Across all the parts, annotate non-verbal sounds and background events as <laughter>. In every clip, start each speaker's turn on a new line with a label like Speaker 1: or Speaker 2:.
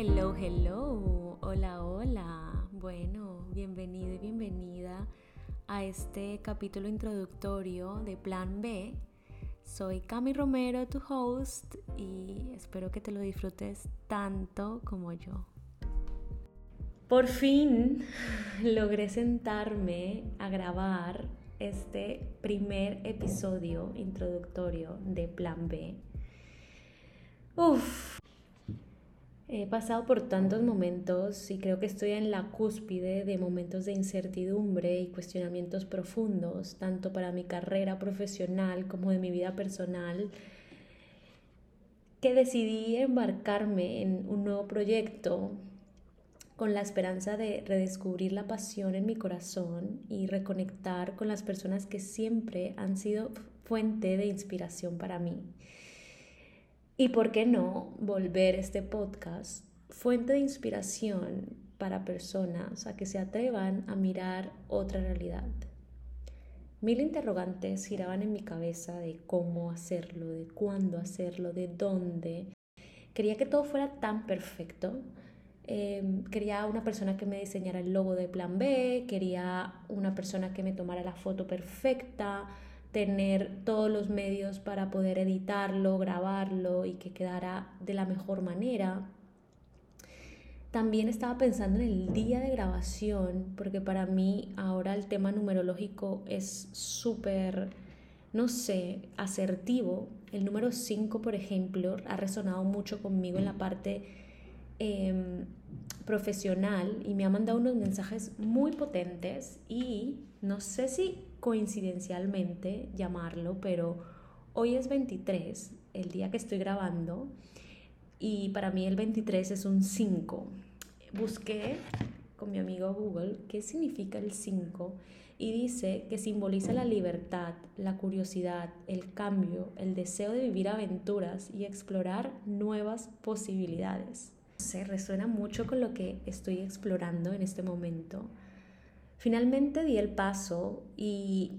Speaker 1: Hello, hello, hola, hola. Bueno, bienvenido y bienvenida a este capítulo introductorio de Plan B. Soy Cami Romero, tu host, y espero que te lo disfrutes tanto como yo. Por fin logré sentarme a grabar este primer episodio introductorio de Plan B. Uf, He pasado por tantos momentos y creo que estoy en la cúspide de momentos de incertidumbre y cuestionamientos profundos, tanto para mi carrera profesional como de mi vida personal, que decidí embarcarme en un nuevo proyecto con la esperanza de redescubrir la pasión en mi corazón y reconectar con las personas que siempre han sido fuente de inspiración para mí. Y por qué no volver este podcast fuente de inspiración para personas a que se atrevan a mirar otra realidad. Mil interrogantes giraban en mi cabeza de cómo hacerlo, de cuándo hacerlo, de dónde. Quería que todo fuera tan perfecto. Em, quería una persona que me diseñara el logo de Plan B, quería una persona que me tomara la foto perfecta, tener todos los medios para poder editarlo, grabarlo y que quedara de la mejor manera. También estaba pensando en el día de grabación, porque para mí ahora el tema numerológico es súper, no sé, asertivo. El número 5, por ejemplo, ha resonado mucho conmigo en la parte em, profesional y me ha mandado unos mensajes muy potentes y no sé si coincidencialmente llamarlo, pero hoy es 23, el día que estoy grabando, y para mí el 23 es un 5. Busqué con mi amigo Google qué significa el 5 y dice que simboliza la libertad, la curiosidad, el cambio, el deseo de vivir aventuras y explorar nuevas posibilidades. Se resuena mucho con lo que estoy explorando en este momento Finalmente di el paso y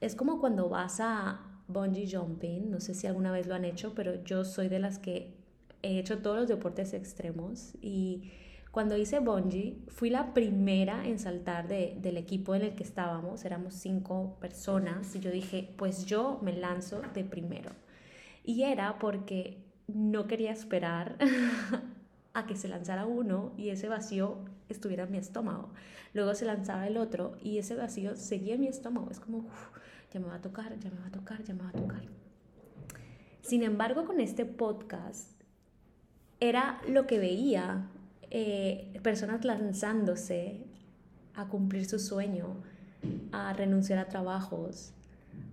Speaker 1: es como cuando vas a bungee jumping, no sé si alguna vez lo han hecho, pero yo soy de las que he hecho todos los deportes extremos y cuando hice bungee fui la primera en saltar del equipo en el que estábamos, éramos cinco personas y yo dije, pues yo me lanzo de primero. Y era porque no quería esperar <laughs> a que se lanzara uno y ese vacío estuviera en mi estómago. Luego se lanzaba el otro y ese vacío seguía en mi estómago. Es como, ya me va a tocar, ya me va a tocar, ya me va a tocar. Sin embargo, con este podcast era lo que veía, eh, personas lanzándose a cumplir su sueño, a renunciar a trabajos,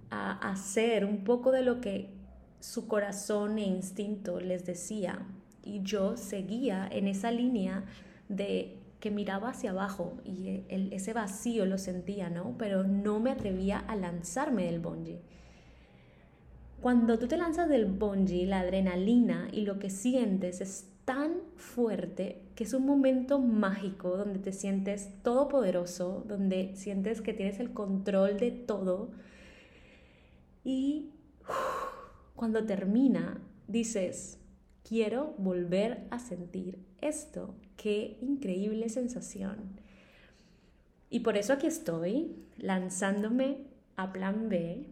Speaker 1: a hacer un poco de lo que su corazón e instinto les decía y yo seguía en esa línea de que miraba hacia abajo y ese vacío lo sentía, ¿no? Pero no me atrevía a lanzarme del bungee. Cuando tú te lanzas del bungee, la adrenalina y lo que sientes es tan fuerte que es un momento mágico donde te sientes todopoderoso, donde sientes que tienes el control de todo y cuando termina dices, quiero volver a sentir esto. Qué increíble sensación. Y por eso aquí estoy, lanzándome a plan B,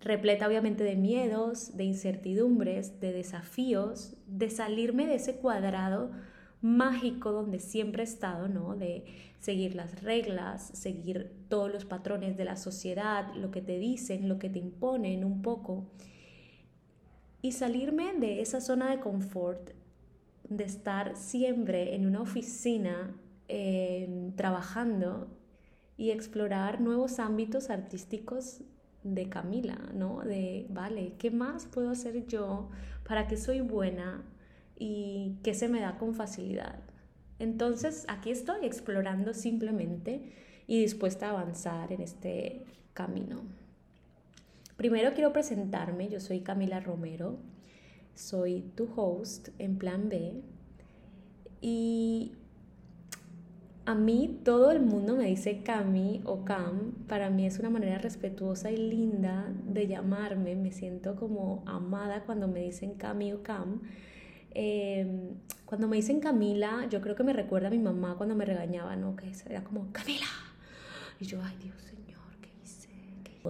Speaker 1: repleta obviamente de miedos, de incertidumbres, de desafíos, de salirme de ese cuadrado mágico donde siempre he estado, ¿no? De seguir las reglas, seguir todos los patrones de la sociedad, lo que te dicen, lo que te imponen un poco y salirme de esa zona de confort, de estar siempre en una oficina em, trabajando y explorar nuevos ámbitos artísticos de Camila, ¿no? De, vale, ¿qué más puedo hacer yo para que soy buena y que se me da con facilidad? Entonces, aquí estoy explorando simplemente y dispuesta a avanzar en este camino. Primero quiero presentarme, yo soy Camila Romero, soy tu host en Plan B y a mí todo el mundo me dice Cami o Cam, para mí es una manera respetuosa y linda de llamarme, me siento como amada cuando me dicen Cami o Cam Em, cuando me dicen Camila, yo creo que me recuerda a mi mamá cuando me regañaba, ¿no? Que era como, Camila. Y yo, ay Dios Señor, ¿qué hice?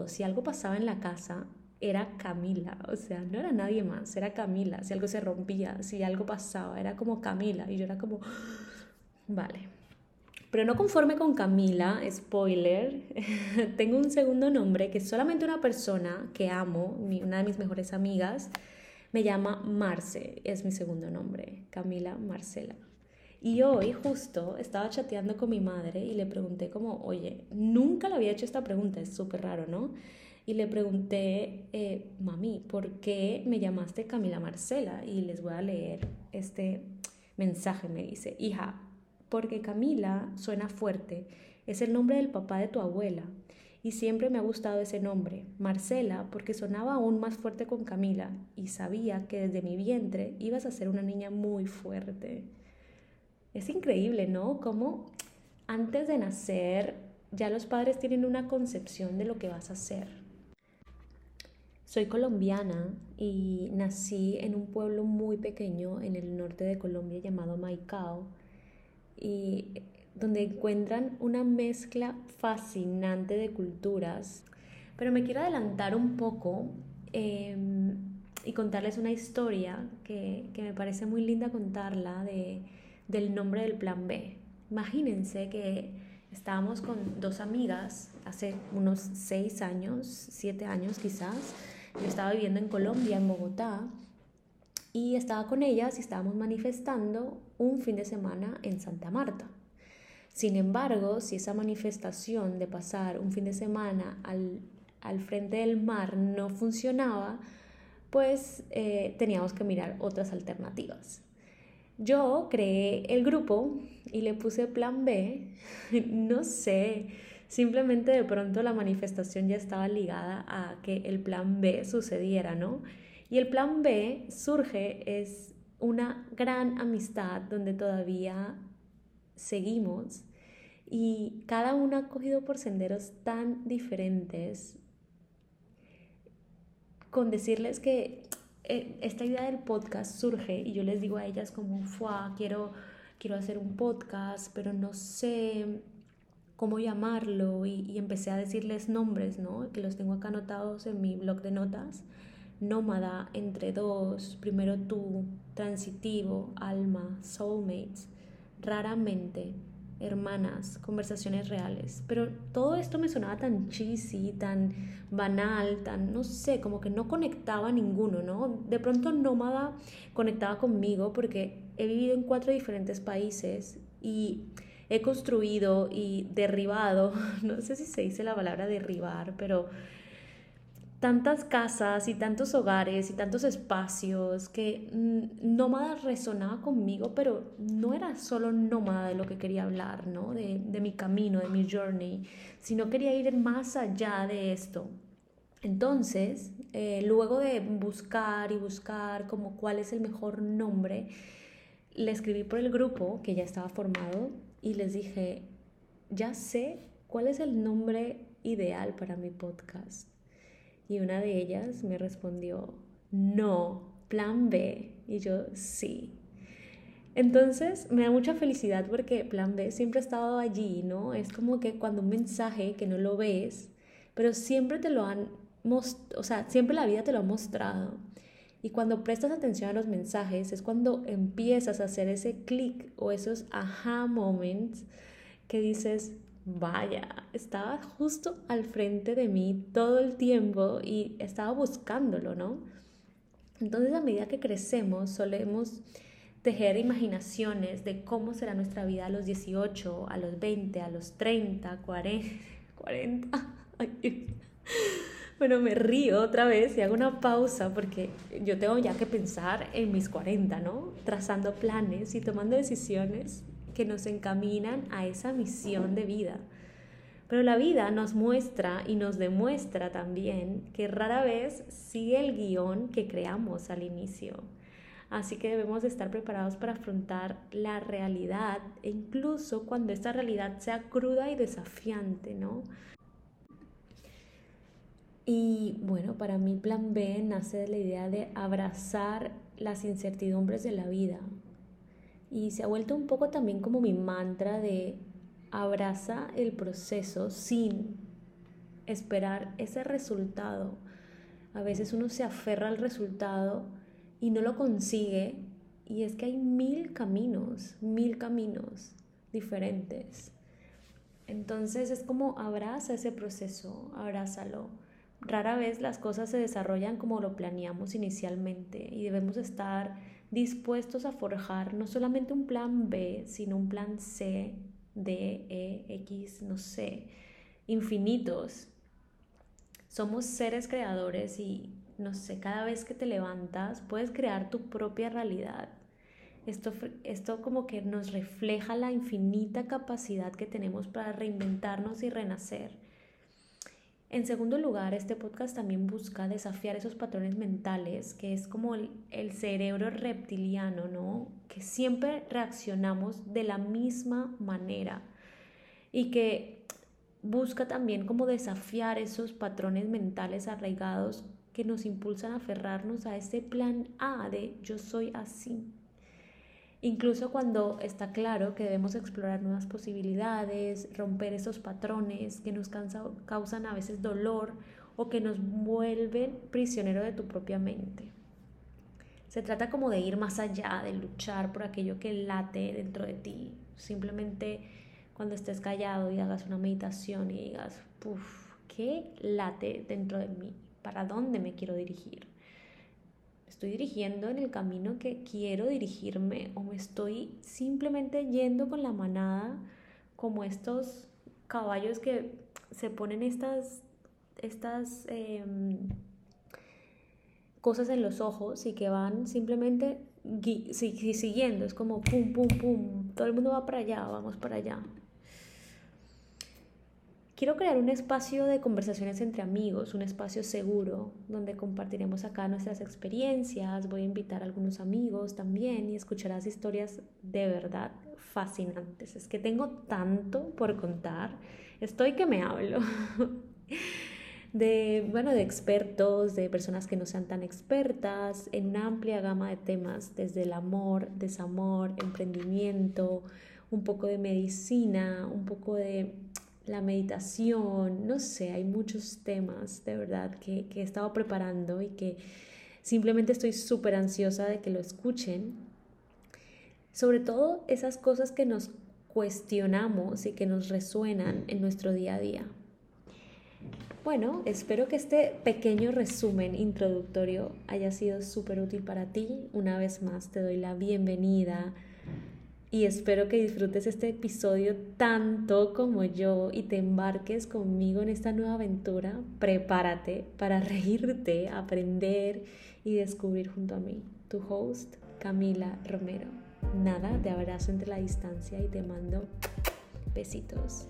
Speaker 1: Si algo pasaba en la casa, era Camila, o sea, no era nadie más, era Camila. Si algo se rompía, si algo pasaba, era como Camila. Y yo era como, <gasps> vale. Pero no conforme con Camila, spoiler, <laughs> tengo un segundo nombre que solamente una persona que amo, una de mis mejores amigas, me llama Marce, es mi segundo nombre, Camila Marcela. Y hoy justo estaba chateando con mi madre y le pregunté como, oye, nunca le había hecho esta pregunta, es súper raro, ¿no? Y le pregunté, eh, mami, ¿por qué me llamaste Camila Marcela? Y les voy a leer este mensaje, me dice, hija, porque Camila suena fuerte, es el nombre del papá de tu abuela y siempre me ha gustado ese nombre, Marcela, porque sonaba aún más fuerte con Camila y sabía que desde mi vientre ibas a ser una niña muy fuerte. Es increíble, ¿no? Como antes de nacer ya los padres tienen una concepción de lo que vas a ser. Soy colombiana y nací en un pueblo muy pequeño en el norte de Colombia llamado Maicao y donde encuentran una mezcla fascinante de culturas. Pero me quiero adelantar un poco em, y contarles una historia que, que, me parece muy linda contarla de, del nombre del plan B. Imagínense que estábamos con dos amigas hace unos seis años, siete años quizás. Yo estaba viviendo en Colombia, en Bogotá, y estaba con ellas y estábamos manifestando un fin de semana en Santa Marta. Sin embargo, si esa manifestación de pasar un fin de semana al, al frente del mar no funcionaba, pues eh, teníamos que mirar otras alternativas. Yo creé el grupo y le puse plan B, <laughs> no sé, simplemente de pronto la manifestación ya estaba ligada a que el plan B sucediera, ¿no? Y el plan B surge es una gran amistad donde todavía seguimos y cada una ha cogido por senderos tan diferentes con decirles que eh, esta idea del podcast surge y yo les digo a ellas como, Fua, quiero, quiero hacer un podcast, pero no sé cómo llamarlo y, y, empecé a decirles nombres, ¿no? Que los tengo acá anotados en mi blog de notas nómada, entre dos, primero tú, transitivo, alma, soulmates, raramente, hermanas, conversaciones reales. Pero todo esto me sonaba tan cheesy, tan banal, tan, no sé, como que no conectaba a ninguno, ¿no? De pronto nómada conectaba conmigo porque he vivido en cuatro diferentes países y he construido y derribado, <laughs> no sé si se dice la palabra derribar, pero tantas casas y tantos hogares y tantos espacios que mm, nómada resonaba conmigo, pero no era solo nómada de lo que quería hablar, ¿no? De, mi camino, de mi journey, sino quería ir más allá de esto. Entonces, eh, luego de buscar y buscar como cuál es el mejor nombre, le escribí por el grupo que ya estaba formado y les dije, ya sé cuál es el nombre ideal para mi podcast y una de ellas me respondió, no, plan B. Y yo, sí. Entonces me da mucha felicidad porque plan B siempre ha estado allí, ¿no? Es como que cuando un mensaje que no lo ves, pero siempre te lo han o sea, siempre la vida te lo ha mostrado. Y cuando prestas atención a los mensajes es cuando empiezas a hacer ese clic o esos aha moments que dices, vaya, estaba justo al frente de mí todo el tiempo y estaba buscándolo, ¿no? Entonces a medida que crecemos solemos tejer imaginaciones de cómo será nuestra vida a los 18, a los 20, a los 30, 40, 40. Bueno, me río otra vez y hago una pausa porque yo tengo ya que pensar en mis 40, ¿no? Trazando planes y tomando decisiones que nos encaminan a esa misión de vida. Pero la vida nos muestra y nos demuestra también que rara vez sigue el guion que creamos al inicio. Así que debemos estar preparados para afrontar la realidad, incluso cuando esta realidad sea cruda y desafiante, ¿no? Y bueno, para mí plan B nace de la idea de abrazar las incertidumbres de la vida. Y se ha vuelto un poco también como mi mantra de abraza el proceso sin esperar ese resultado. A veces uno se aferra al resultado y no lo consigue y es que hay mil caminos, mil caminos diferentes. Entonces es como abraza ese proceso, abrázalo. Rara vez las cosas se desarrollan como lo planeamos inicialmente y debemos estar dispuestos a forjar no solamente un plan B, sino un plan C, D, E, X, no sé, infinitos. Somos seres creadores y, no sé, cada vez que te levantas puedes crear tu propia realidad. Esto, esto como que nos refleja la infinita capacidad que tenemos para reinventarnos y renacer en segundo lugar, este podcast también busca desafiar esos patrones mentales, que es como el, cerebro reptiliano, ¿no? Que siempre reaccionamos de la misma manera y que busca también como desafiar esos patrones mentales arraigados que nos impulsan a aferrarnos a ese plan A de yo soy así, Incluso cuando está claro que debemos explorar nuevas posibilidades, romper esos patrones que nos causan a veces dolor o que nos vuelven prisionero de tu propia mente. Se trata como de ir más allá, de luchar por aquello que late dentro de ti. Simplemente cuando estés callado y hagas una meditación y digas, puff, ¿qué late dentro de mí? ¿Para dónde me quiero dirigir? Estoy dirigiendo en el camino que quiero dirigirme o me estoy simplemente yendo con la manada como estos caballos que se ponen estas, estas em, cosas en los ojos y que van simplemente siguiendo, es como pum, pum, pum, todo el mundo va para allá, vamos para allá. Quiero crear un espacio de conversaciones entre amigos, un espacio seguro donde compartiremos acá nuestras experiencias. Voy a invitar a algunos amigos también y escucharás historias de verdad fascinantes. Es que tengo tanto por contar. Estoy que me hablo. <laughs> de, bueno, de expertos, de personas que no sean tan expertas, en una amplia gama de temas, desde el amor, desamor, emprendimiento, un poco de medicina, un poco de la meditación, no sé, hay muchos temas de verdad que, que he estado preparando y que simplemente estoy súper ansiosa de que lo escuchen. Sobre todo esas cosas que nos cuestionamos y que nos resuenan en nuestro día a día. Bueno, espero que este pequeño resumen introductorio haya sido súper útil para ti. Una vez más te doy la bienvenida y espero que disfrutes este episodio tanto como yo y te embarques conmigo en esta nueva aventura. Prepárate para <laughs> reírte, aprender y descubrir junto a mí. Tu host, Camila Romero. Nada, te abrazo entre la distancia y te mando besitos.